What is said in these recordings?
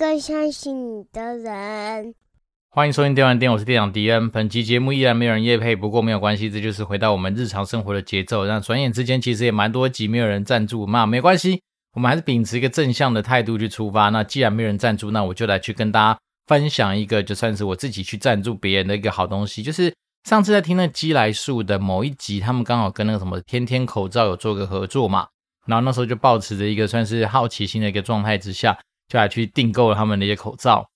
更相信你的人。欢迎收听电玩店，我是店长迪恩。本期节目依然没有人夜配，不过没有关系，这就是回到我们日常生活的节奏。那转眼之间，其实也蛮多集没有人赞助，那没关系，我们还是秉持一个正向的态度去出发。那既然没有人赞助，那我就来去跟大家分享一个，就算是我自己去赞助别人的一个好东西，就是。上次在听那鸡来树的某一集，他们刚好跟那个什么天天口罩有做个合作嘛，然后那时候就抱持着一个算是好奇心的一个状态之下，就来去订购了他们的一些口罩。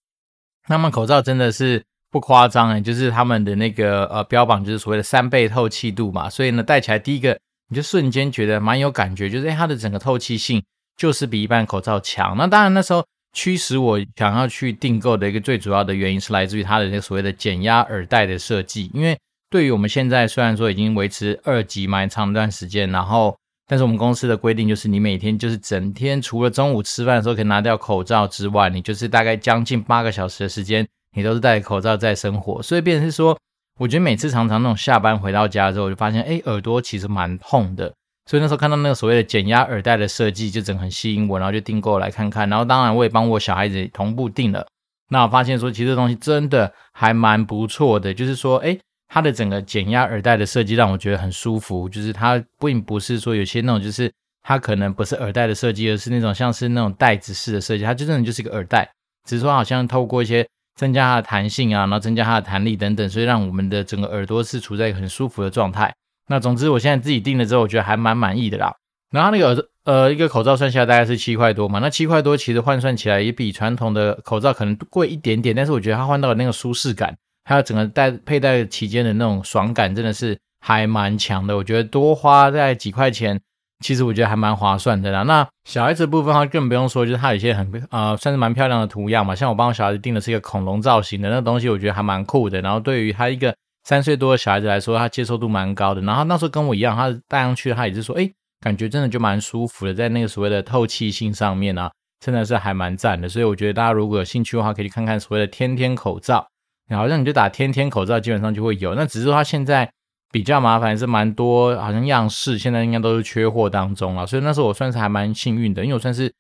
那么口罩真的是不夸张哎，就是他们的那个呃标榜就是所谓的三倍透气度嘛，所以呢戴起来第一个你就瞬间觉得蛮有感觉，就是诶它的整个透气性就是比一般口罩强。那当然那时候。驱使我想要去订购的一个最主要的原因是来自于它的那个所谓的减压耳带的设计，因为对于我们现在虽然说已经维持二级蛮长一段时间，然后但是我们公司的规定就是你每天就是整天除了中午吃饭的时候可以拿掉口罩之外，你就是大概将近八个小时的时间你都是戴口罩在生活，所以变成是说，我觉得每次常常那种下班回到家之后，我就发现哎耳朵其实蛮痛的。所以那时候看到那个所谓的减压耳带的设计，就整个很吸引我，然后就订购来看看。然后当然我也帮我小孩子同步订了。那我发现说，其实这东西真的还蛮不错的，就是说，诶，它的整个减压耳带的设计让我觉得很舒服。就是它并不是说有些那种，就是它可能不是耳带的设计，而是那种像是那种带子式的设计。它就真的就是一个耳带，只是说好像透过一些增加它的弹性啊，然后增加它的弹力等等，所以让我们的整个耳朵是处在一个很舒服的状态。那总之，我现在自己定了之后，我觉得还蛮满意的啦。然后那个耳呃，一个口罩算下来大概是七块多嘛。那七块多其实换算起来也比传统的口罩可能贵一点点，但是我觉得它换到的那个舒适感，还有整个戴佩戴期间的那种爽感，真的是还蛮强的。我觉得多花在几块钱，其实我觉得还蛮划算的啦。那小孩子部分的话更不用说，就是它有一些很呃算是蛮漂亮的图样嘛。像我帮我小孩子订的是一个恐龙造型的那个东西，我觉得还蛮酷的。然后对于他一个。三岁多的小孩子来说，他接受度蛮高的。然后那时候跟我一样，他戴上去，他也是说，哎，感觉真的就蛮舒服的，在那个所谓的透气性上面啊，真的是还蛮赞的。所以我觉得大家如果有兴趣的话，可以去看看所谓的天天口罩。然后好像你就打天天口罩，基本上就会有。那只是说他现在比较麻烦，是蛮多，好像样式现在应该都是缺货当中了。所以那时候我算是还蛮幸运的，因为我算是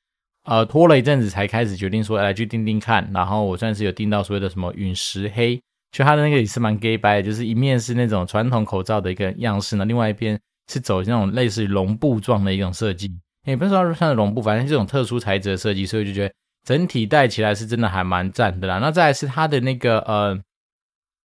呃拖了一阵子才开始决定说来去订订看。然后我算是有订到所谓的什么陨石黑。就它的那个也是蛮 gay 白的，就是一面是那种传统口罩的一个样式呢，另外一边是走那种类似于绒布状的一种设计，也不是说像绒布，反正这种特殊材质的设计，所以就觉得整体戴起来是真的还蛮赞的啦。那再来是它的那个呃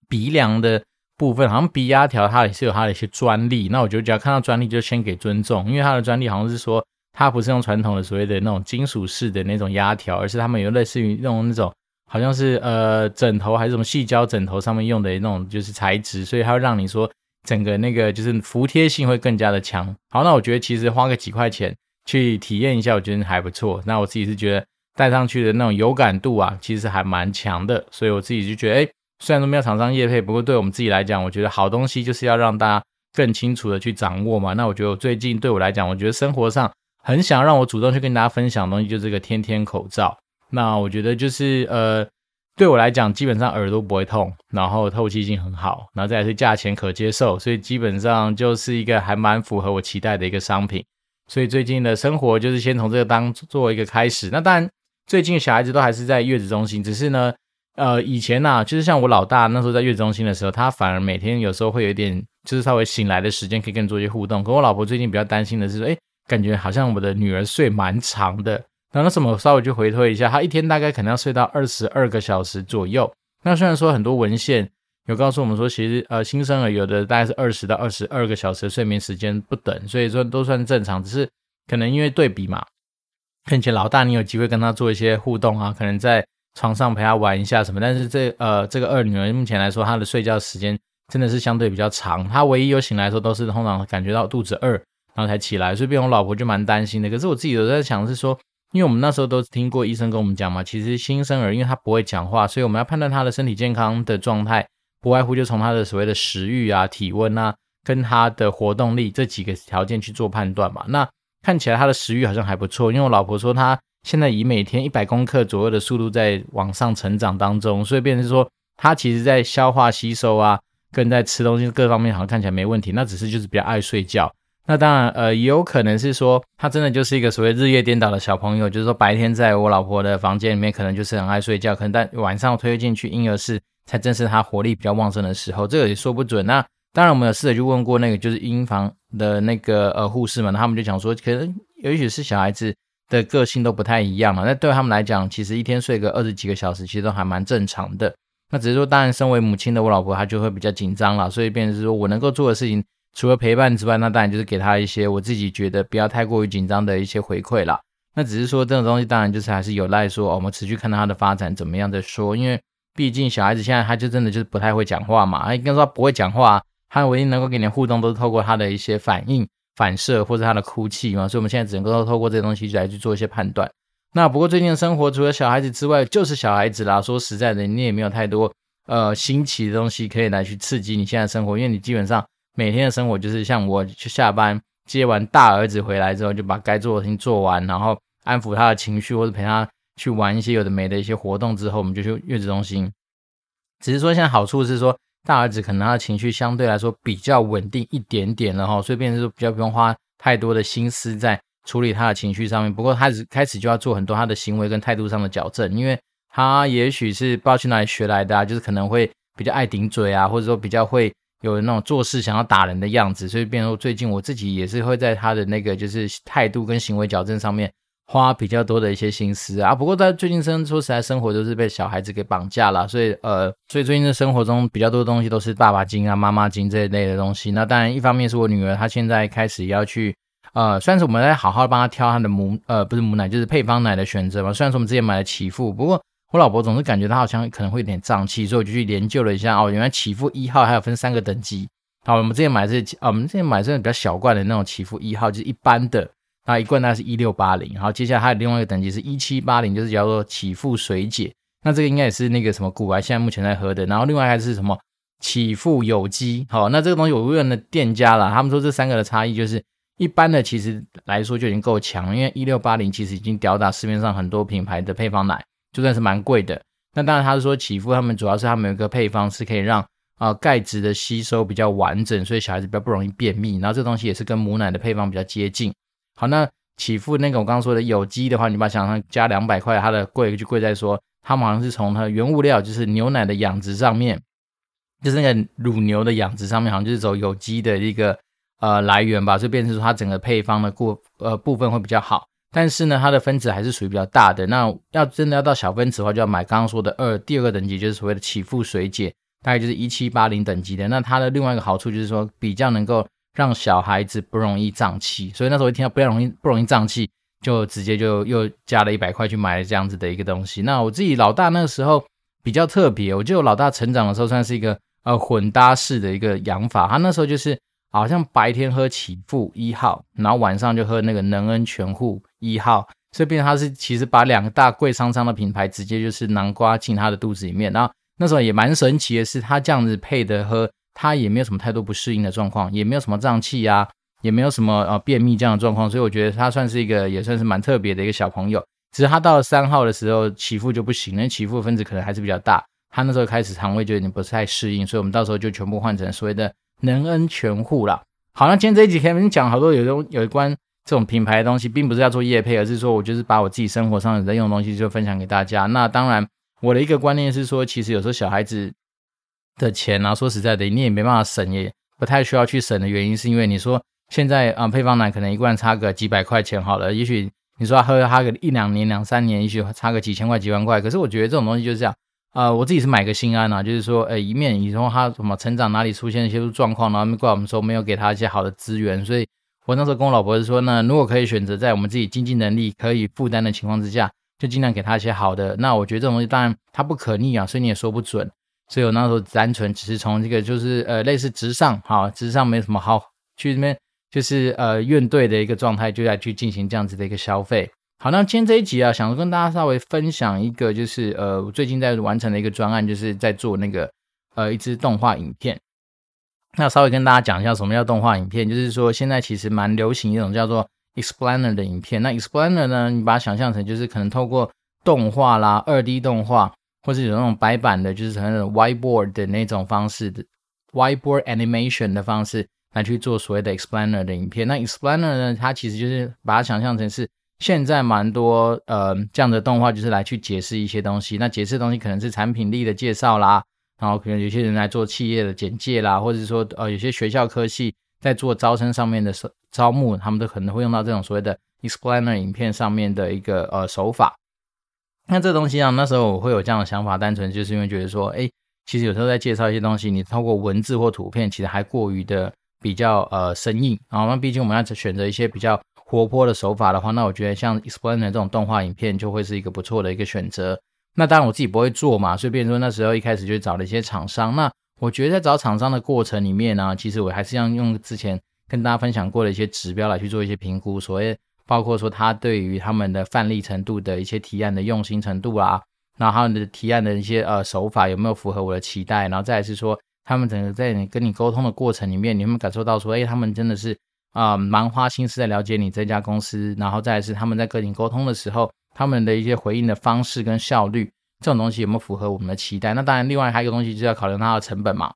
鼻梁的部分，好像鼻压条它也是有它的一些专利，那我觉得只要看到专利就先给尊重，因为它的专利好像是说它不是用传统的所谓的那种金属式的那种压条，而是他们有类似于那种那种。好像是呃枕头还是什么细胶枕头上面用的那种就是材质，所以它会让你说整个那个就是服帖性会更加的强。好，那我觉得其实花个几块钱去体验一下，我觉得还不错。那我自己是觉得戴上去的那种有感度啊，其实还蛮强的。所以我自己就觉得，哎，虽然说没有厂商业配，不过对我们自己来讲，我觉得好东西就是要让大家更清楚的去掌握嘛。那我觉得我最近对我来讲，我觉得生活上很想让我主动去跟大家分享的东西，就是这个天天口罩。那我觉得就是呃，对我来讲，基本上耳朵不会痛，然后透气性很好，然后再来是价钱可接受，所以基本上就是一个还蛮符合我期待的一个商品。所以最近的生活就是先从这个当做一个开始。那当然，最近小孩子都还是在月子中心，只是呢，呃，以前呐、啊，就是像我老大那时候在月子中心的时候，他反而每天有时候会有一点，就是稍微醒来的时间可以跟你做一些互动。可我老婆最近比较担心的是说，哎，感觉好像我的女儿睡蛮长的。那那什么，稍微去回推一下，她一天大概可能要睡到二十二个小时左右。那虽然说很多文献有告诉我们说，其实呃新生儿有的大概是二十到二十二个小时的睡眠时间不等，所以说都算正常。只是可能因为对比嘛，并且老大你有机会跟他做一些互动啊，可能在床上陪他玩一下什么。但是这呃这个二女儿目前来说，她的睡觉时间真的是相对比较长。她唯一有醒来的时候，都是通常感觉到肚子饿，然后才起来。所以变我老婆就蛮担心的。可是我自己有在想是说。因为我们那时候都听过医生跟我们讲嘛，其实新生儿因为他不会讲话，所以我们要判断他的身体健康的状态，不外乎就从他的所谓的食欲啊、体温啊，跟他的活动力这几个条件去做判断嘛。那看起来他的食欲好像还不错，因为我老婆说他现在以每天一百公克左右的速度在往上成长当中，所以变成说他其实在消化吸收啊，跟在吃东西各方面好像看起来没问题，那只是就是比较爱睡觉。那当然，呃，也有可能是说他真的就是一个所谓日夜颠倒的小朋友，就是说白天在我老婆的房间里面，可能就是很爱睡觉，可能但晚上推进去婴儿室才正是他活力比较旺盛的时候，这个也说不准。那当然，我们有试着去问过那个就是婴房的那个呃护士们，他们就讲说，可能也许是小孩子的个性都不太一样嘛。那对他们来讲，其实一天睡个二十几个小时，其实都还蛮正常的。那只是说，当然身为母亲的我老婆，她就会比较紧张了，所以变成是说我能够做的事情。除了陪伴之外，那当然就是给他一些我自己觉得不要太过于紧张的一些回馈啦。那只是说这种东西，当然就是还是有赖说，哦，我们持续看到他的发展怎么样再说。因为毕竟小孩子现在他就真的就是不太会讲话嘛，他应该说不会讲话，他唯一能够给你互动都是透过他的一些反应、反射或者他的哭泣嘛。所以我们现在只能够透过这些东西来去做一些判断。那不过最近的生活除了小孩子之外，就是小孩子啦。说实在的，你也没有太多呃新奇的东西可以来去刺激你现在生活，因为你基本上。每天的生活就是像我去下班接完大儿子回来之后，就把该做的事情做完，然后安抚他的情绪，或者陪他去玩一些有的没的一些活动之后，我们就去月子中心。只是说现在好处是说，大儿子可能他的情绪相对来说比较稳定一点点了哈，所以变成说比较不用花太多的心思在处理他的情绪上面。不过他开始就要做很多他的行为跟态度上的矫正，因为他也许是不知道去哪里学来的啊，就是可能会比较爱顶嘴啊，或者说比较会。有那种做事想要打人的样子，所以变成最近我自己也是会在他的那个就是态度跟行为矫正上面花比较多的一些心思啊。不过在最近生说实在生活都是被小孩子给绑架了，所以呃，所以最近的生活中比较多的东西都是爸爸经啊、妈妈经这一类的东西。那当然一方面是我女儿她现在开始要去呃，虽然是我们在好好帮她挑她的母呃不是母奶就是配方奶的选择嘛，虽然说我们之前买了启赋，不过。我老婆总是感觉她好像可能会有点胀气，所以我就去研究了一下哦，原来启赋一号还有分三个等级。好，我们之前买的是啊，我们之前买的是比较小罐的那种启赋一号，就是一般的，那一罐大概是一六八零。然后接下来还有另外一个等级是一七八零，就是叫做启赋水解。那这个应该也是那个什么古玩现在目前在喝的。然后另外还是什么启赋有机。好，那这个东西我问了店家了，他们说这三个的差异就是一般的其实来说就已经够强，因为一六八零其实已经吊打市面上很多品牌的配方奶。就算是蛮贵的，那当然他是说启赋他们主要是他们有一个配方是可以让啊钙质的吸收比较完整，所以小孩子比较不容易便秘。然后这东西也是跟母奶的配方比较接近。好，那启赋那个我刚刚说的有机的话，你把想象加两百块，它的贵就贵在说，他们好像是从它原物料就是牛奶的养殖上面，就是那个乳牛的养殖上面，好像就是走有机的一个呃来源吧，就变成说它整个配方的过呃部分会比较好。但是呢，它的分子还是属于比较大的。那要真的要到小分子的话，就要买刚刚说的二第二个等级，就是所谓的启赋水解，大概就是一七八零等级的。那它的另外一个好处就是说，比较能够让小孩子不容易胀气。所以那时候一听到不要容易不容易胀气，就直接就又加了一百块去买了这样子的一个东西。那我自己老大那个时候比较特别，我记得我老大成长的时候算是一个呃混搭式的一个养法。他那时候就是。好像白天喝启赋一号，然后晚上就喝那个能恩全护一号，所以变他是其实把两个大贵商商的品牌直接就是南瓜进他的肚子里面。然后那时候也蛮神奇的是，他这样子配的喝，他也没有什么太多不适应的状况，也没有什么胀气啊，也没有什么呃便秘这样的状况，所以我觉得他算是一个也算是蛮特别的一个小朋友。只是他到了三号的时候，启赋就不行了，因为启赋分子可能还是比较大，他那时候开始肠胃就有点不太适应，所以我们到时候就全部换成所谓的。能恩全护啦，好，那今天这一集可以讲好多有种有关这种品牌的东西，并不是要做业配，而是说我就是把我自己生活上在用的东西就分享给大家。那当然，我的一个观念是说，其实有时候小孩子的钱啊，说实在的，你也没办法省，也不太需要去省的原因，是因为你说现在啊、配方奶可能一罐差个几百块钱好了，也许你说他喝他个一两年、两三年，也许差个几千块、几万块，可是我觉得这种东西就是这样。啊、呃，我自己是买个心安、啊，就是说，呃，一面你说他什么成长哪里出现一些状况，然后怪我们说没有给他一些好的资源，所以我那时候跟我老婆是说呢，如果可以选择在我们自己经济能力可以负担的情况之下，就尽量给他一些好的。那我觉得这种东西当然它不可逆啊，所以你也说不准。所以我那时候单纯只是从这个就是呃类似直上，好，直上没什么好去那边就是呃怨怼的一个状态，就来去进行这样子的一个消费。好，那今天这一集啊，想跟大家稍微分享一个，就是呃，我最近在完成的一个专案，就是在做那个呃一支动画影片。那稍微跟大家讲一下什么叫动画影片，就是说现在其实蛮流行一种叫做 explainer 的影片。那 explainer 呢，你把它想象成就是可能透过动画啦、二 D 动画，或是有那种白板的，就是那种 whiteboard 的那种方式的 whiteboard animation 的方式。来去做所谓的 explainer 的影片。那 explainer 呢，它其实就是把它想象成是现在蛮多呃这样的动画，就是来去解释一些东西。那解释的东西可能是产品力的介绍啦，然后可能有些人来做企业的简介啦，或者说呃有些学校科系在做招生上面的招招募，他们都可能会用到这种所谓的 explainer 影片上面的一个呃手法。那这东西啊，那时候我会有这样的想法，单纯就是因为觉得说，哎，其实有时候在介绍一些东西，你透过文字或图片，其实还过于的比较呃生硬啊。那毕竟我们要选择一些比较活泼的手法的话，那我觉得像 Explainer 这种动画影片就会是一个不错的一个选择。那当然我自己不会做嘛，所以变成说那时候一开始就找了一些厂商。那我觉得在找厂商的过程里面呢，其实我还是要用之前跟大家分享过的一些指标来去做一些评估，所谓。包括说他对于他们的范例程度的一些提案的用心程度啊，然后他们的提案的一些呃手法有没有符合我的期待，然后再来是说他们整个在你跟你沟通的过程里面，你有没有感受到说，哎，他们真的是啊蛮花心思在了解你这家公司，然后再来是他们在跟你沟通的时候，他们的一些回应的方式跟效率，这种东西有没有符合我们的期待？那当然，另外还有一个东西就是要考虑它的成本嘛，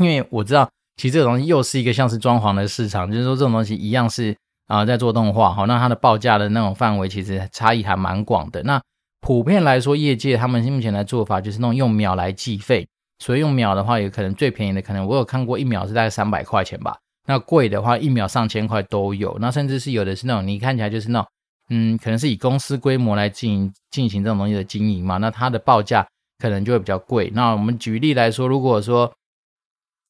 因为我知道其实这个东西又是一个像是装潢的市场，就是说这种东西一样是。啊，在做动画，好，那它的报价的那种范围其实差异还蛮广的。那普遍来说，业界他们目前的做法就是那种用秒来计费，所以用秒的话，有可能最便宜的可能我有看过一秒是大概三百块钱吧。那贵的话，一秒上千块都有。那甚至是有的是那种你看起来就是那种，嗯，可能是以公司规模来进行进行这种东西的经营嘛，那它的报价可能就会比较贵。那我们举例来说，如果说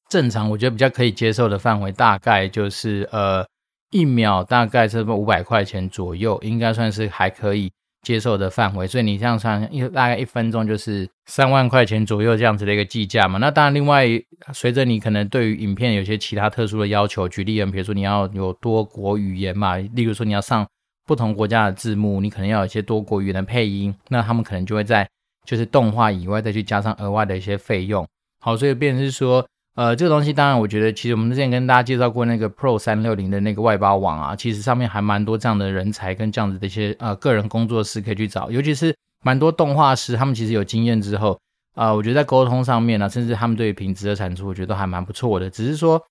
正常，我觉得比较可以接受的范围，大概就是呃。一秒大概是五百块钱左右，应该算是还可以接受的范围。所以你这样算，一大概一分钟就是三万块钱左右这样子的一个计价嘛。那当然，另外随着你可能对于影片有些其他特殊的要求，举例，比如说你要有多国语言嘛，例如说你要上不同国家的字幕，你可能要有一些多国语言的配音，那他们可能就会在就是动画以外再去加上额外的一些费用。好，所以变成是说。呃，这个东西当然，我觉得其实我们之前跟大家介绍过那个 Pro 三六零的那个外包网啊，其实上面还蛮多这样的人才跟这样子的一些呃个人工作室可以去找，尤其是蛮多动画师，他们其实有经验之后，啊、我觉得在沟通上面呢、啊，甚至他们对于品质的产出，我觉得都还蛮不错的。只是说，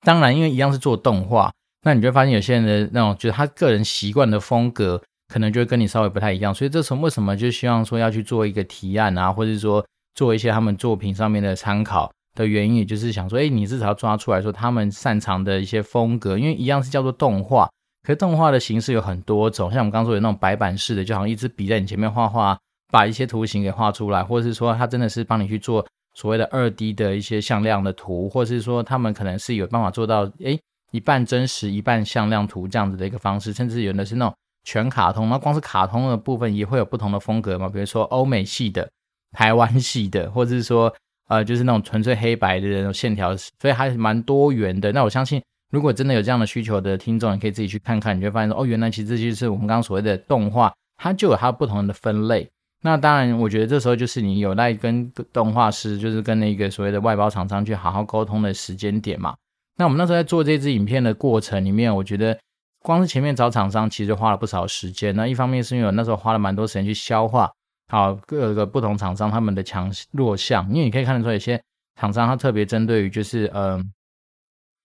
当然因为一样是做动画，那你就会发现有些人的那种，就是他个人习惯的风格，可能就会跟你稍微不太一样。所以这时候为什么就希望说要去做一个提案啊，或者说做一些他们作品上面的参考。的原因，也就是想说，哎，你至少要抓出来说他们擅长的一些风格，因为一样是叫做动画，可是动画的形式有很多种，像我们刚刚说的那种白板式的，就好像一支笔在你前面画画，把一些图形给画出来，或者是说他真的是帮你去做所谓的二 D 的一些向量的图，或者是说他们可能是有办法做到，哎，一半真实一半向量图这样子的一个方式，甚至有的是那种全卡通，那光是卡通的部分也会有不同的风格嘛，比如说欧美系的、台湾系的，或者是说。呃，就是那种纯粹黑白的那种线条，所以还是蛮多元的。那我相信，如果真的有这样的需求的听众，你可以自己去看看，你就会发现说，哦，原来其实这就是我们刚刚所谓的动画，它就有它不同的分类。那当然，我觉得这时候就是你有赖跟动画师，就是跟那个所谓的外包厂商去好好沟通的时间点嘛。那我们那时候在做这支影片的过程里面，我觉得光是前面找厂商，其实花了不少时间。那一方面是因为我那时候花了蛮多时间去消化。好，各个不同厂商他们的强弱项，因为你可以看得出来，有些厂商他特别针对于就是呃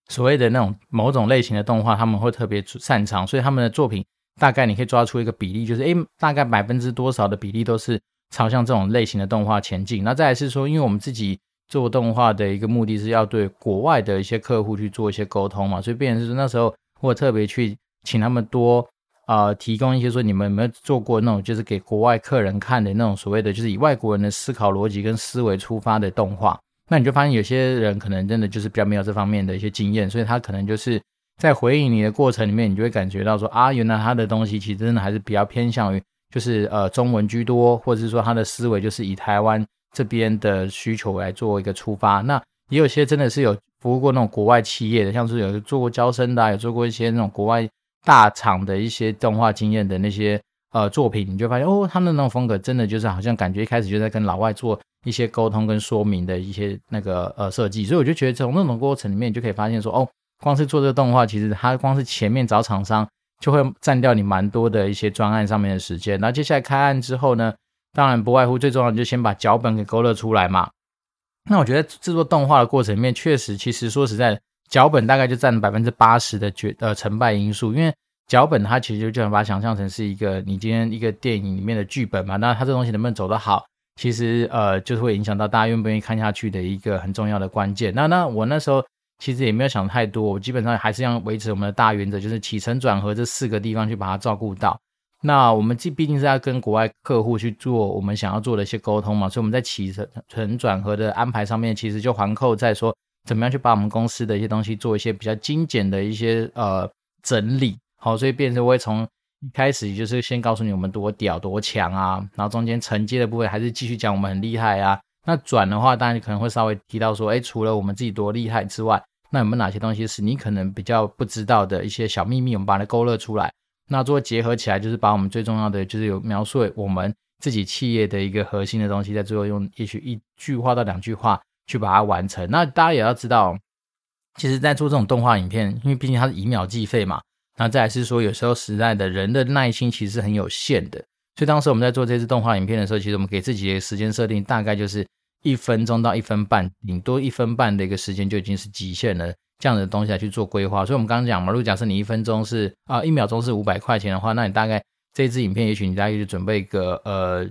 所谓的那种某种类型的动画，他们会特别擅长，所以他们的作品大概你可以抓出一个比例，就是诶大概百分之多少的比例都是朝向这种类型的动画前进。那再来是说，因为我们自己做动画的一个目的是要对国外的一些客户去做一些沟通嘛，所以变成是那时候我特别去请他们多。啊、呃，提供一些说你们有没有做过那种就是给国外客人看的那种所谓的就是以外国人的思考逻辑跟思维出发的动画，那你就发现有些人可能真的就是比较没有这方面的一些经验，所以他可能就是在回应你的过程里面，你就会感觉到说啊，原来他的东西其实真的还是比较偏向于就是呃中文居多，或者是说他的思维就是以台湾这边的需求来做一个出发。那也有些真的是有服务过那种国外企业的，像是有做过娇生的，啊，有做过一些那种国外。大厂的一些动画经验的那些呃作品，你就发现哦，他们那种风格真的就是好像感觉一开始就在跟老外做一些沟通跟说明的一些那个呃设计，所以我就觉得从那种过程里面，就可以发现说哦，光是做这个动画，其实它光是前面找厂商就会占掉你蛮多的一些专案上面的时间，那接下来开案之后呢，当然不外乎最重要的就先把脚本给勾勒出来嘛。那我觉得制作动画的过程里面，确实其实说实在。脚本大概就占百分之八十的决呃成败因素，因为脚本它其实就就能把它想象成是一个你今天一个电影里面的剧本嘛，那它这东西能不能走得好，其实呃就是会影响到大家愿不愿意看下去的一个很重要的关键。那那我那时候其实也没有想太多，我基本上还是要维持我们的大原则，就是起承转合这四个地方去把它照顾到。那我们既毕竟是要跟国外客户去做我们想要做的一些沟通嘛，所以我们在起承承转合的安排上面，其实就环扣在说怎么样去把我们公司的一些东西做一些比较精简的一些呃整理，好，所以变成会从一开始就是先告诉你我们多屌多强啊，然后中间承接的部分还是继续讲我们很厉害啊。那转的话，当然可能会稍微提到说，哎，除了我们自己多厉害之外，那有没有哪些东西是你可能比较不知道的一些小秘密，我们把它勾勒出来。那做结合起来，就是把我们最重要的，就是有描述我们自己企业的一个核心的东西，在最后用也许一句话到两句话去把它完成。那大家也要知道，其实，在做这种动画影片，因为毕竟它是以秒计费嘛，那再来是说，有时候实在的人的耐心其实是很有限的。所以当时我们在做这支动画影片的时候，其实我们给自己的时间设定大概就是一分钟到一分半，顶多一分半的一个时间就已经是极限了。这样的东西来去做规划，所以我们刚刚讲嘛，如果假设你一分钟是啊一秒钟是五百块钱的话，那你大概这支影片，也许你大概就准备个呃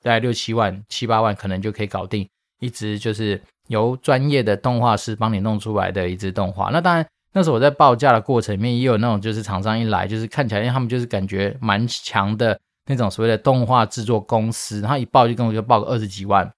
大概六七万七八万，可能就可以搞定一支就是由专业的动画师帮你弄出来的一支动画。那当然那时候我在报价的过程里面也有那种就是厂商一来就是看起来因为他们就是感觉蛮强的那种所谓的动画制作公司，然后一报就跟我就报个二十几万，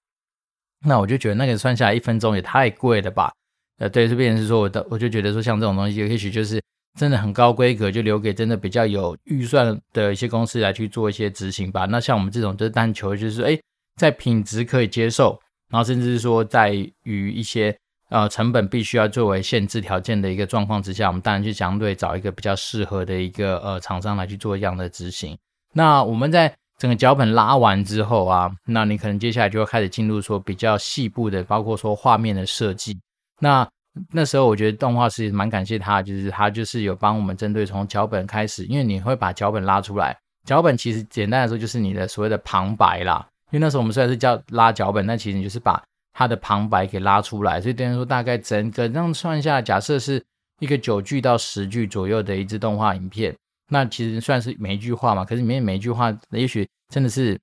那我就觉得那个算下来一分钟也太贵了吧。呃，对，这边是说，我的我就觉得说，像这种东西，也许就是真的很高规格，就留给真的比较有预算的一些公司来去做一些执行吧。那像我们这种，就是但求就是，哎，在品质可以接受，然后甚至是说，在于一些呃成本必须要作为限制条件的一个状况之下，我们当然去相对找一个比较适合的一个呃厂商来去做这样的执行。那我们在整个脚本拉完之后啊，那你可能接下来就会开始进入说比较细部的，包括说画面的设计。那那时候我觉得动画师蛮感谢他，就是他就是有帮我们针对从脚本开始，因为你会把脚本拉出来，脚本其实简单来说就是你的所谓的旁白啦。因为那时候我们虽然是叫拉脚本，但其实你就是把它的旁白给拉出来，所以等于说大概整个这样算下来，假设是一个九句到十句左右的一支动画影片，那其实算是每一句话嘛，可是里面每一句话也许真的是。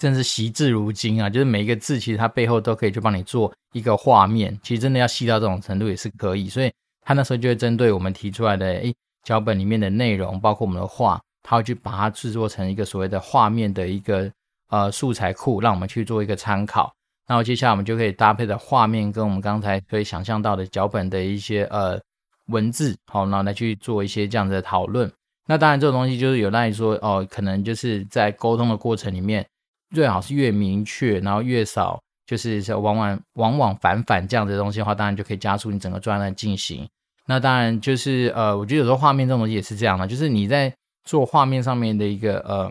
真是惜字如金啊！就是每一个字，其实它背后都可以去帮你做一个画面。其实真的要细到这种程度也是可以。所以他那时候就会针对我们提出来的诶脚本里面的内容，包括我们的画，他会去把它制作成一个所谓的画面的一个呃素材库，让我们去做一个参考。然后接下来我们就可以搭配的画面跟我们刚才可以想象到的脚本的一些呃文字，好，然后来去做一些这样子的讨论。那当然这种东西就是有赖于说哦，可能就是在沟通的过程里面。最好是越明确，然后越少，就是往往往往反反这样子的东西的话，当然就可以加速你整个专案进行。那当然就是呃，我觉得有时候画面这种东西也是这样的，就是你在做画面上面的一个呃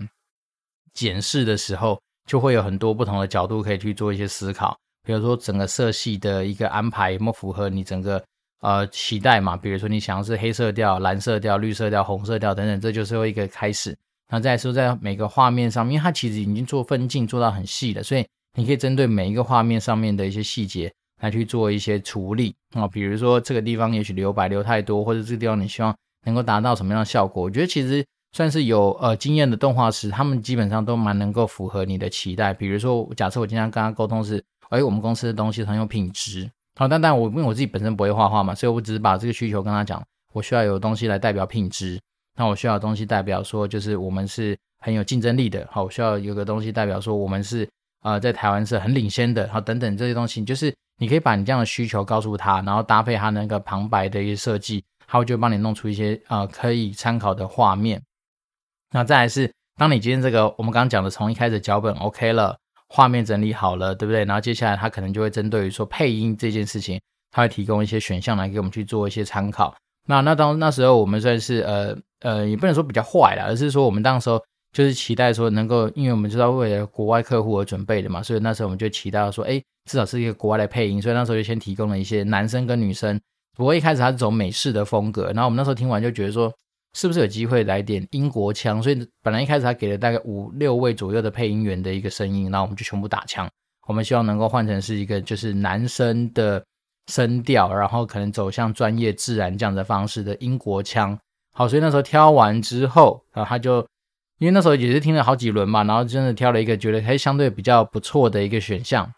检视的时候，就会有很多不同的角度可以去做一些思考。比如说整个色系的一个安排有没有符合你整个呃期待嘛？比如说你想要是黑色调、蓝色调、绿色调、红色调等等，这就是一个开始。那再说，在每个画面上面，因为它其实已经做分镜做到很细了，所以你可以针对每一个画面上面的一些细节来去做一些处理啊。比如说这个地方也许留白留太多，或者这个地方你希望能够达到什么样的效果？我觉得其实算是有呃经验的动画师，他们基本上都蛮能够符合你的期待。比如说，假设我经常跟他沟通是，哎，我们公司的东西很有品质，好，但但我因为我自己本身不会画画嘛，所以我只是把这个需求跟他讲，我需要有东西来代表品质。那我需要的东西代表说，就是我们是很有竞争力的，好，我需要有个东西代表说我们是呃在台湾是很领先的，好，等等这些东西，就是你可以把你这样的需求告诉他，然后搭配他那个旁白的一些设计，他会就帮你弄出一些呃可以参考的画面。那再来是，当你今天这个我们刚刚讲的从一开始脚本 OK 了，画面整理好了，对不对？然后接下来他可能就会针对于说配音这件事情，他会提供一些选项来给我们去做一些参考。那那当那时候我们算是呃呃也不能说比较坏啦，而是说我们当时候就是期待说能够，因为我们知道为了国外客户而准备的嘛，所以那时候我们就期待说，哎，至少是一个国外的配音，所以那时候就先提供了一些男生跟女生。不过一开始他是走美式的风格，然后我们那时候听完就觉得说，是不是有机会来点英国腔？所以本来一开始他给了大概五六位左右的配音员的一个声音，然后我们就全部打枪，我们希望能够换成是一个就是男生的。声调，然后可能走向专业自然这样的方式的英国腔。好，所以那时候挑完之后，然后他就因为那时候也是听了好几轮嘛，然后真的挑了一个觉得还相对比较不错的一个选项。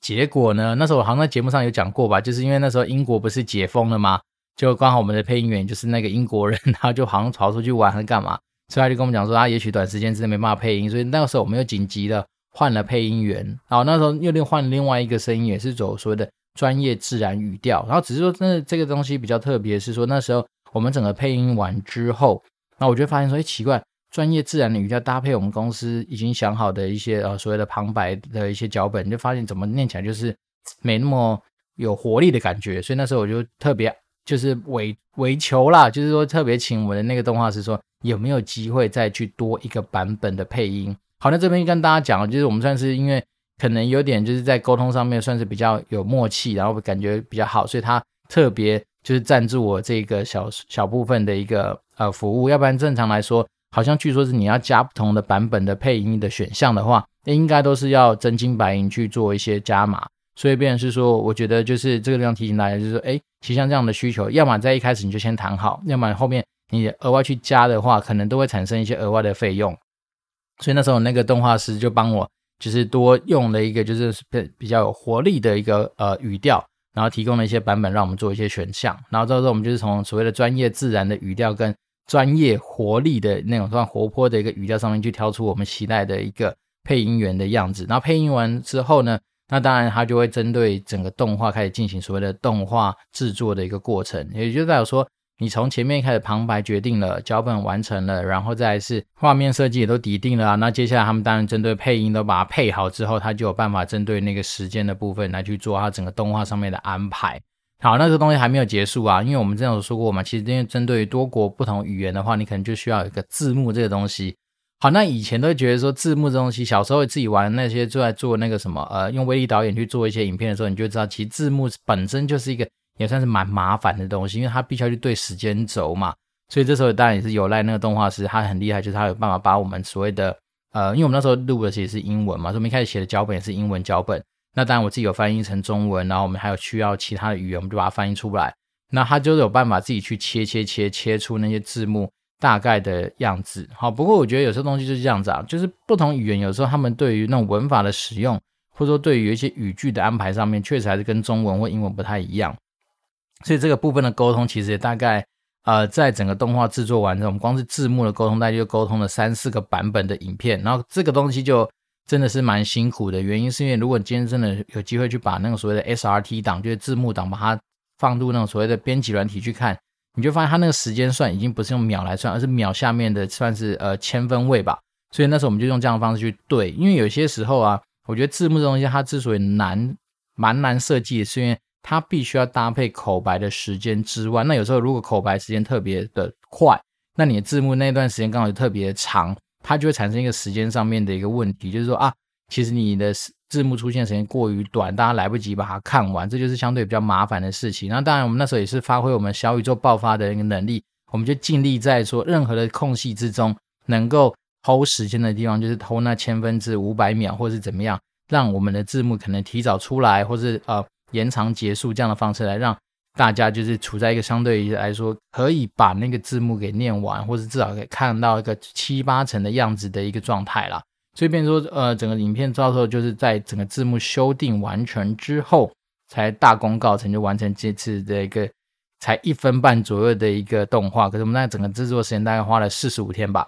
结果呢，那时候我好像在节目上有讲过吧，就是因为那时候英国不是解封了吗？就刚好我们的配音员就是那个英国人，他就好像跑出去玩还干嘛，所以他就跟我们讲说，他也许短时间之内没办法配音，所以那个时候我们又紧急的换了配音员。然后那时候又另换另外一个声音，也是走所谓的专业自然语调。然后只是说，真的这个东西比较特别，是说那时候我们整个配音完之后，那我就发现说，哎，奇怪，专业自然的语调搭配我们公司已经想好的一些呃所谓的旁白的一些脚本，就发现怎么念起来就是没那么有活力的感觉。所以那时候我就特别。就是委委求啦，就是说特别请我的那个动画师说有没有机会再去多一个版本的配音。好，那这边跟大家讲，就是我们算是因为可能有点就是在沟通上面算是比较有默契，然后感觉比较好，所以他特别就是赞助我这个小小部分的一个呃服务。要不然正常来说，好像据说是你要加不同的版本的配音的选项的话，应该都是要真金白银去做一些加码。所以，变成是说，我觉得就是这个地方提醒大家，就是说，哎，其实像这样的需求，要么在一开始你就先谈好，要么后面你额外去加的话，可能都会产生一些额外的费用。所以那时候那个动画师就帮我，就是多用了一个就是比比较有活力的一个呃语调，然后提供了一些版本让我们做一些选项。然后到时候我们就是从所谓的专业自然的语调跟专业活力的那种算活泼的一个语调上面去挑出我们期待的一个配音员的样子。然后配音完之后呢，那当然，它就会针对整个动画开始进行所谓的动画制作的一个过程，也就代表说，你从前面开始旁白决定了，脚本完成了，然后再来是画面设计也都拟定了啊。那接下来他们当然针对配音都把它配好之后，他就有办法针对那个时间的部分来去做它整个动画上面的安排。好，那这个东西还没有结束啊，因为我们之前有说过嘛，其实因为针对于多国不同语言的话，你可能就需要有一个字幕这个东西。好，那以前都觉得说字幕这东西，小时候自己玩那些就在做那个什么，呃，用威力导演去做一些影片的时候，你就知道，其实字幕本身就是一个也算是蛮麻烦的东西，因为它必须要去对时间轴嘛。所以这时候当然也是有赖那个动画师，他很厉害，就是他有办法把我们所谓的，呃，因为我们那时候录的其实是英文嘛，所以我们一开始写的脚本也是英文脚本。那当然我自己有翻译成中文，然后我们还有需要其他的语言，我们就把它翻译出来。那他就有办法自己去切切切切出那些字幕。大概的样子，好。不过我觉得有些东西就是这样子啊，就是不同语言有时候他们对于那种文法的使用，或者说对于一些语句的安排上面，确实还是跟中文或英文不太一样。所以这个部分的沟通，其实也大概呃，在整个动画制作完之后，我们光是字幕的沟通，大概就沟通了三四个版本的影片。然后这个东西就真的是蛮辛苦的，原因是因为如果今天真的有机会去把那个所谓的 SRT 档，就是字幕档，把它放入那种所谓的编辑软体去看。你就发现它那个时间算已经不是用秒来算，而是秒下面的算是呃千分位吧。所以那时候我们就用这样的方式去对，因为有些时候啊，我觉得字幕这东西它之所以难，蛮难设计，是因为它必须要搭配口白的时间之外，那有时候如果口白时间特别的快，那你的字幕那段时间刚好就特别长，它就会产生一个时间上面的一个问题，就是说啊，其实你的。字幕出现时间过于短，大家来不及把它看完，这就是相对比较麻烦的事情。那当然，我们那时候也是发挥我们小宇宙爆发的一个能力，我们就尽力在说任何的空隙之中，能够 hold 时间的地方，就是 hold 那千分之五百秒，或是怎么样，让我们的字幕可能提早出来，或是呃延长结束这样的方式来让大家就是处在一个相对于来说可以把那个字幕给念完，或是至少可以看到一个七八成的样子的一个状态啦。所以变说，呃，整个影片到时候就是在整个字幕修订完成之后，才大功告成就完成这次的一个才一分半左右的一个动画。可是我们那整个制作时间大概花了四十五天吧，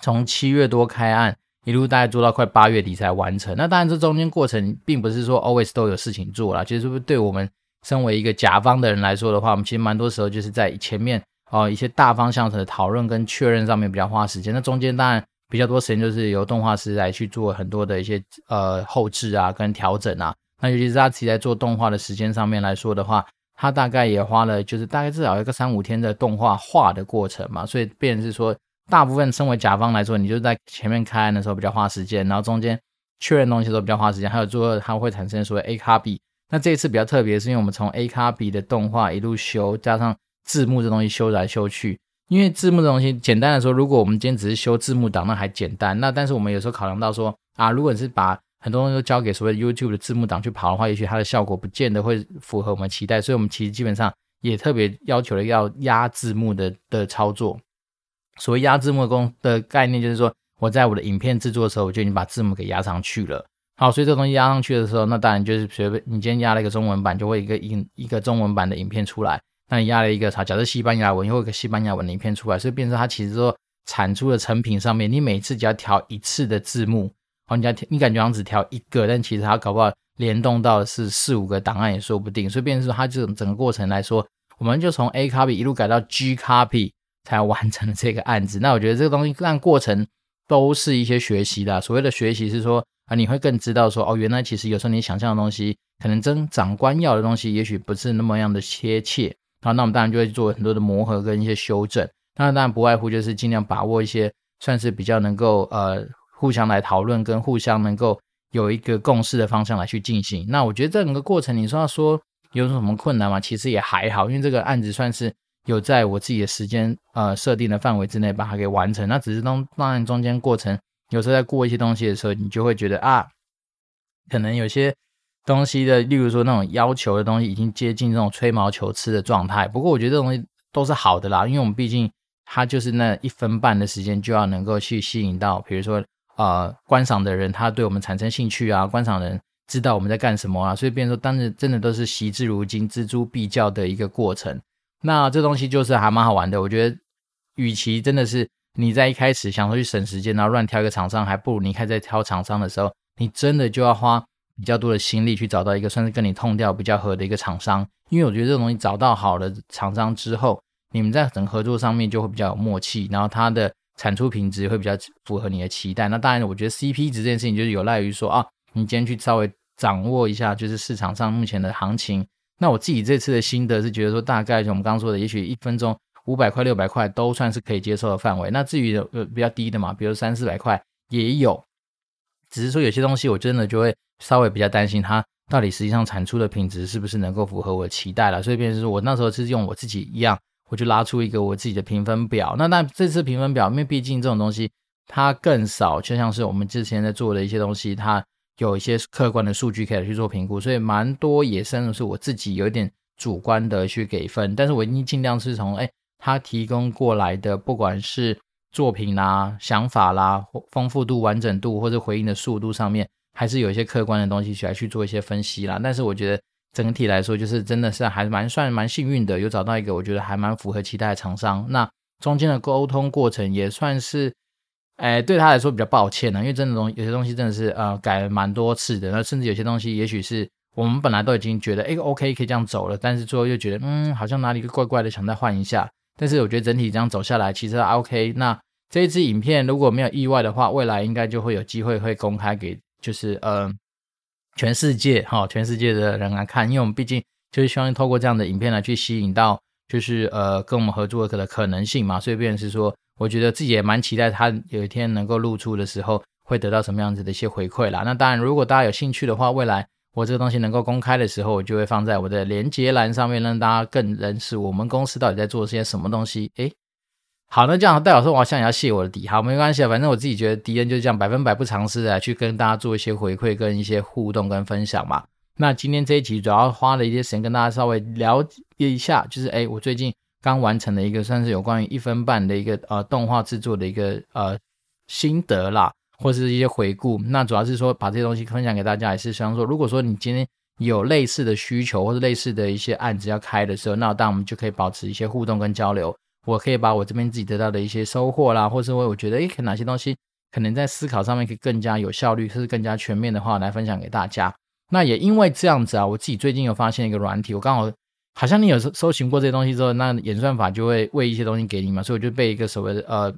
从七月多开案，一路大概做到快八月底才完成。那当然这中间过程并不是说 always 都有事情做了，其实是不是对我们身为一个甲方的人来说的话，我们其实蛮多时候就是在前面哦、一些大方向的讨论跟确认上面比较花时间。那中间当然。比较多时间就是由动画师来去做很多的一些呃后置啊跟调整啊，那尤其是他自己在做动画的时间上面来说的话，他大概也花了就是大概至少一个三五天的动画画的过程嘛，所以变是说大部分身为甲方来说，你就在前面开案的时候比较花时间，然后中间确认东西的时候比较花时间，还有做它会产生所谓 A 卡比，那这一次比较特别是因为我们从 A 卡比的动画一路修，加上字幕这东西修来修去。因为字幕的东西，简单的说，如果我们今天只是修字幕档，那还简单。那但是我们有时候考量到说啊，如果你是把很多东西都交给所谓 YouTube 的字幕档去跑的话，也许它的效果不见得会符合我们期待。所以，我们其实基本上也特别要求了要压字幕的的操作。所谓压字幕的功的概念，就是说我在我的影片制作的时候，我就已经把字幕给压上去了。好，所以这东西压上去的时候，那当然就是随便你今天压了一个中文版，就会一个影一个中文版的影片出来。那你压了一个啥？假设西班牙文，又一个西班牙文的影片出来，所以变成它其实说产出的成品上面，你每次只要调一次的字幕，好，你要你感觉好像只调一个，但其实它搞不好联动到是四五个档案也说不定。所以变成说它这种整个过程来说，我们就从 A copy 一路改到 G copy 才完成了这个案子。那我觉得这个东西让过程都是一些学习的。所谓的学习是说啊，你会更知道说哦，原来其实有时候你想象的东西，可能真长官要的东西，也许不是那么样的贴切。好，那我们当然就会做很多的磨合跟一些修正。那当然不外乎就是尽量把握一些算是比较能够呃互相来讨论跟互相能够有一个共识的方向来去进行。那我觉得这整个过程，你说要说有什么困难吗？其实也还好，因为这个案子算是有在我自己的时间呃设定的范围之内把它给完成。那只是当当然中间过程有时候在过一些东西的时候，你就会觉得啊，可能有些。东西的，例如说那种要求的东西，已经接近这种吹毛求疵的状态。不过我觉得这东西都是好的啦，因为我们毕竟它就是那一分半的时间，就要能够去吸引到，比如说呃观赏的人，他对我们产生兴趣啊，观赏人知道我们在干什么啊，所以变说，当时真的都是惜字如金、錙铢必较的一个过程。那这东西就是还蛮好玩的。我觉得，与其真的是你在一开始想说去省时间，然后乱挑一个厂商，还不如你开在挑厂商的时候，你真的就要花。比较多的心力去找到一个算是跟你痛调比较合的一个厂商，因为我觉得这种东西找到好的厂商之后，你们在整合作上面就会比较有默契，然后它的产出品质会比较符合你的期待。那当然，我觉得 CP 值这件事情就是有赖于说啊，你今天去稍微掌握一下就是市场上目前的行情。那我自己这次的心得是觉得说，大概就我们刚刚说的，也许一分钟五百块、六百块都算是可以接受的范围。那至于呃比较低的嘛，比如三四百块也有，只是说有些东西我真的就会。稍微比较担心它到底实际上产出的品质是不是能够符合我的期待了，所以变成说我那时候是用我自己一样，我就拉出一个我自己的评分表。那那这次评分表，因为毕竟这种东西它更少，就像是我们之前在做的一些东西，它有一些客观的数据可以去做评估，所以蛮多也真的是我自己有点主观的去给分。但是我已经尽量是从哎，他提供过来的，不管是作品啦、想法啦、丰富度、完整度或者回应的速度上面。还是有一些客观的东西去来去做一些分析啦，但是我觉得整体来说，就是真的是还蛮算蛮幸运的，有找到一个我觉得还蛮符合期待的厂商。那中间的沟通过程也算是，哎，对他来说比较抱歉呢，因为真的东有些东西真的是呃改了蛮多次的，那甚至有些东西也许是我们本来都已经觉得哎 OK 可以这样走了，但是最后又觉得嗯好像哪里怪怪的，想再换一下。但是我觉得整体这样走下来其实 OK。那这一支影片如果没有意外的话，未来应该就会有机会会公开给。就是呃，全世界哈，全世界的人来看，因为我们毕竟就是希望透过这样的影片来去吸引到，就是呃跟我们合作的可能性嘛，所以变是说，我觉得自己也蛮期待他有一天能够露出的时候，会得到什么样子的一些回馈啦。那当然，如果大家有兴趣的话，未来我这个东西能够公开的时候，我就会放在我的连接栏上面，让大家更认识我们公司到底在做些什么东西。诶好，那这样代表说，我要向你要谢我的底，好，没关系啊，反正我自己觉得迪恩就是这样百分百不尝试的去跟大家做一些回馈跟一些互动跟分享嘛。那今天这一集主要花了一些时间跟大家稍微了解一下，就是诶，我最近刚完成的一个算是有关于一分半的一个呃动画制作的一个呃心得啦，或是一些回顾。那主要是说把这些东西分享给大家，也是希望说，如果说你今天有类似的需求或者类似的一些案子要开的时候，那当然我们就可以保持一些互动跟交流。我可以把我这边自己得到的一些收获啦，或是我我觉得诶，可哪些东西可能在思考上面可以更加有效率，或是更加全面的话来分享给大家。那也因为这样子啊，我自己最近有发现一个软体，我刚好好像你有搜寻过这些东西之后，那演算法就会喂一些东西给你嘛，所以我就被一个所谓的呃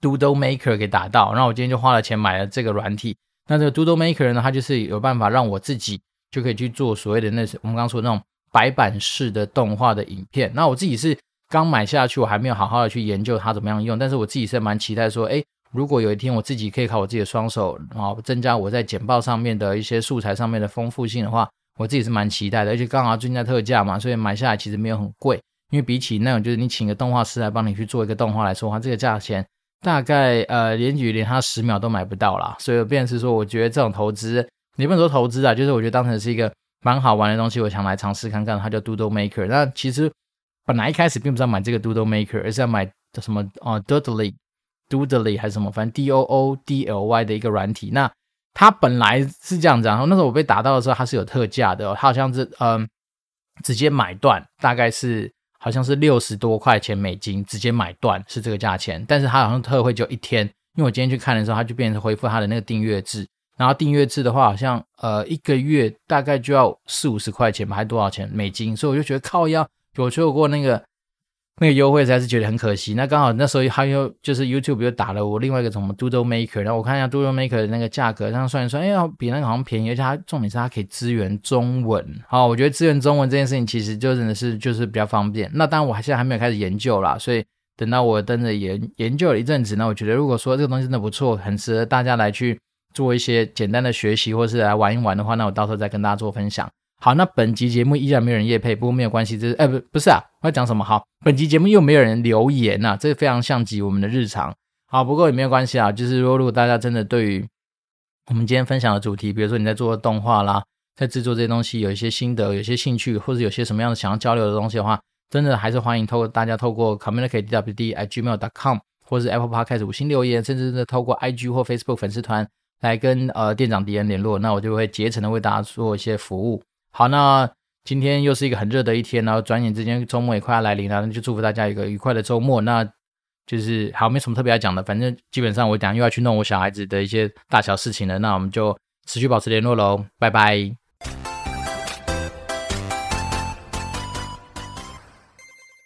Doodle Maker 给打到，然后我今天就花了钱买了这个软体。那这个 Doodle Maker 呢，它就是有办法让我自己就可以去做所谓的那我们刚刚说的那种白板式的动画的影片。那我自己是。刚买下去，我还没有好好的去研究它怎么样用，但是我自己是蛮期待说，诶，如果有一天我自己可以靠我自己的双手，然后增加我在简报上面的一些素材上面的丰富性的话，我自己是蛮期待的。而且刚好最近在特价嘛，所以买下来其实没有很贵，因为比起那种就是你请个动画师来帮你去做一个动画来说话，这个价钱大概呃连举连他十秒都买不到啦。所以变成是说，我觉得这种投资，你不能说投资啊，就是我觉得当成是一个蛮好玩的东西，我想来尝试看看。它叫 Doodle Maker，那其实本来一开始并不是要买这个 Doodle Maker，而是要买什么哦 Doodly，Doodly 还是什么，反正 D O O D L Y 的一个软体。那它本来是这样子，然后那时候我被打到的时候，它是有特价的，它好像是嗯、直接买断，大概是。好像是六十多块钱美金，直接买断是这个价钱，但是它好像特惠就一天，因为我今天去看的时候，它就变成恢复它的那个订阅制，然后订阅制的话，好像呃一个月大概就要四五十块钱吧，还多少钱美金，所以我就觉得靠腰，我错过那个。那个优惠实在是觉得很可惜。那刚好那时候还有就是 YouTube 又打了我另外一个什么 Doodle Maker，然后我看一下 Doodle Maker 的那个价格，这样算一算，哎呀，比那个好像便宜，而且它重点是它可以支援中文。好，我觉得支援中文这件事情其实就真的是就是比较方便。那当然我还现在还没有开始研究啦，所以等到我真的研研究了一阵子，那我觉得如果说这个东西真的不错，很适合大家来去做一些简单的学习，或是来玩一玩的话，那我到时候再跟大家做分享。好，那本集节目依然没有人夜配，不过没有关系，这是哎不不是啊，我要讲什么？好，本集节目又没有人留言呐、啊，这非常像极我们的日常。好，不过也没有关系啊，就是说如果大家真的对于我们今天分享的主题，比如说你在做动画啦，在制作这些东西有一些心得，有些兴趣，或者有些什么样的想要交流的东西的话，真的还是欢迎透过大家透过 communicate DWD IG Mail dot com 或是 Apple Podcast 五星留言，甚至是透过 IG 或 Facebook 粉丝团来跟呃店长迪恩联络，那我就会竭诚的为大家做一些服务。好，那今天又是一个很热的一天，然后转眼之间周末也快要来临了，那就祝福大家一个愉快的周末。那就是好，没什么特别要讲的，反正基本上我讲又要去弄我小孩子的一些大小事情了，那我们就持续保持联络喽，拜拜。